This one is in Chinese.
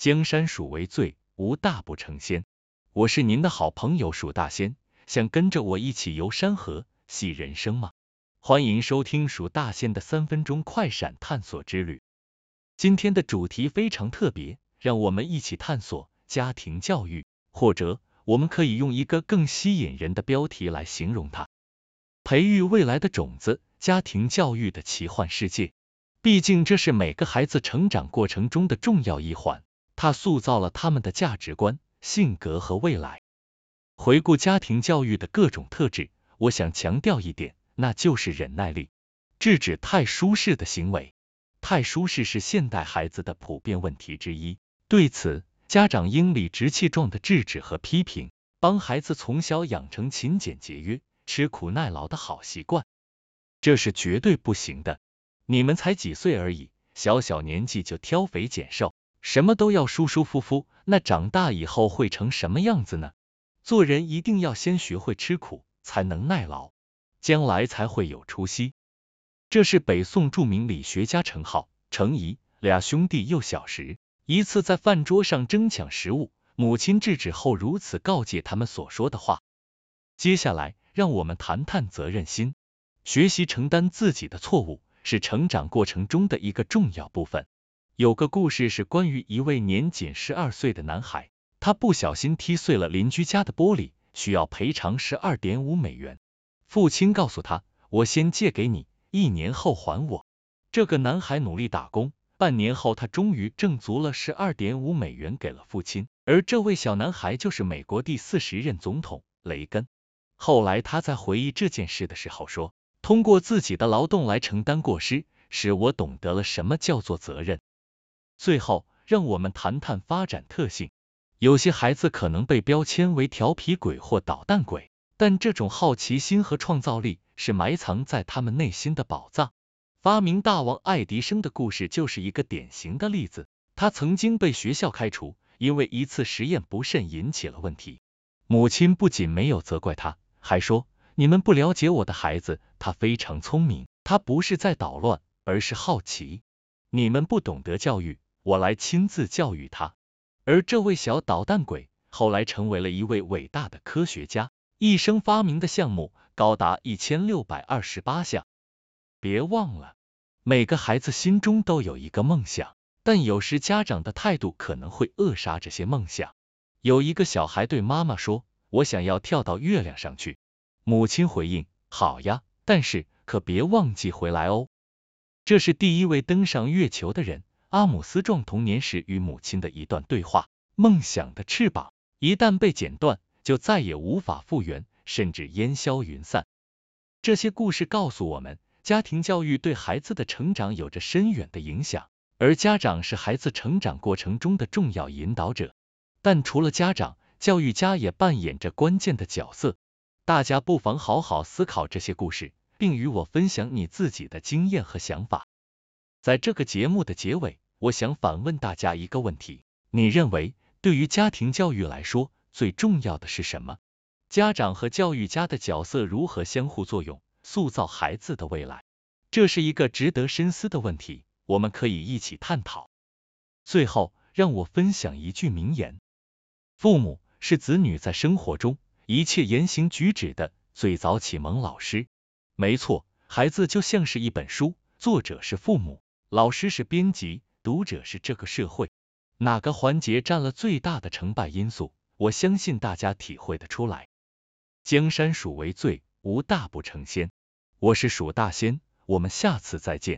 江山属为最，无大不成仙。我是您的好朋友鼠大仙，想跟着我一起游山河，戏人生吗？欢迎收听鼠大仙的三分钟快闪探索之旅。今天的主题非常特别，让我们一起探索家庭教育，或者我们可以用一个更吸引人的标题来形容它：培育未来的种子——家庭教育的奇幻世界。毕竟这是每个孩子成长过程中的重要一环。它塑造了他们的价值观、性格和未来。回顾家庭教育的各种特质，我想强调一点，那就是忍耐力，制止太舒适的行为。太舒适是现代孩子的普遍问题之一，对此，家长应理直气壮的制止和批评，帮孩子从小养成勤俭节约、吃苦耐劳的好习惯。这是绝对不行的。你们才几岁而已，小小年纪就挑肥拣瘦。什么都要舒舒服服，那长大以后会成什么样子呢？做人一定要先学会吃苦，才能耐劳，将来才会有出息。这是北宋著名理学家程颢、程颐俩兄弟幼小时一次在饭桌上争抢食物，母亲制止后如此告诫他们所说的话。接下来，让我们谈谈责任心。学习承担自己的错误，是成长过程中的一个重要部分。有个故事是关于一位年仅十二岁的男孩，他不小心踢碎了邻居家的玻璃，需要赔偿十二点五美元。父亲告诉他：“我先借给你，一年后还我。”这个男孩努力打工，半年后他终于挣足了十二点五美元给了父亲。而这位小男孩就是美国第四十任总统雷根。后来他在回忆这件事的时候说：“通过自己的劳动来承担过失，使我懂得了什么叫做责任。”最后，让我们谈谈发展特性。有些孩子可能被标签为调皮鬼或捣蛋鬼，但这种好奇心和创造力是埋藏在他们内心的宝藏。发明大王爱迪生的故事就是一个典型的例子。他曾经被学校开除，因为一次实验不慎引起了问题。母亲不仅没有责怪他，还说：“你们不了解我的孩子，他非常聪明，他不是在捣乱，而是好奇。你们不懂得教育。”我来亲自教育他，而这位小捣蛋鬼后来成为了一位伟大的科学家，一生发明的项目高达一千六百二十八项。别忘了，每个孩子心中都有一个梦想，但有时家长的态度可能会扼杀这些梦想。有一个小孩对妈妈说：“我想要跳到月亮上去。”母亲回应：“好呀，但是可别忘记回来哦。”这是第一位登上月球的人。阿姆斯壮童年时与母亲的一段对话：梦想的翅膀一旦被剪断，就再也无法复原，甚至烟消云散。这些故事告诉我们，家庭教育对孩子的成长有着深远的影响，而家长是孩子成长过程中的重要引导者。但除了家长，教育家也扮演着关键的角色。大家不妨好好思考这些故事，并与我分享你自己的经验和想法。在这个节目的结尾，我想反问大家一个问题：你认为对于家庭教育来说，最重要的是什么？家长和教育家的角色如何相互作用，塑造孩子的未来？这是一个值得深思的问题，我们可以一起探讨。最后，让我分享一句名言：父母是子女在生活中一切言行举止的最早启蒙老师。没错，孩子就像是一本书，作者是父母。老师是编辑，读者是这个社会，哪个环节占了最大的成败因素？我相信大家体会得出来。江山属为最，无大不成仙。我是蜀大仙，我们下次再见。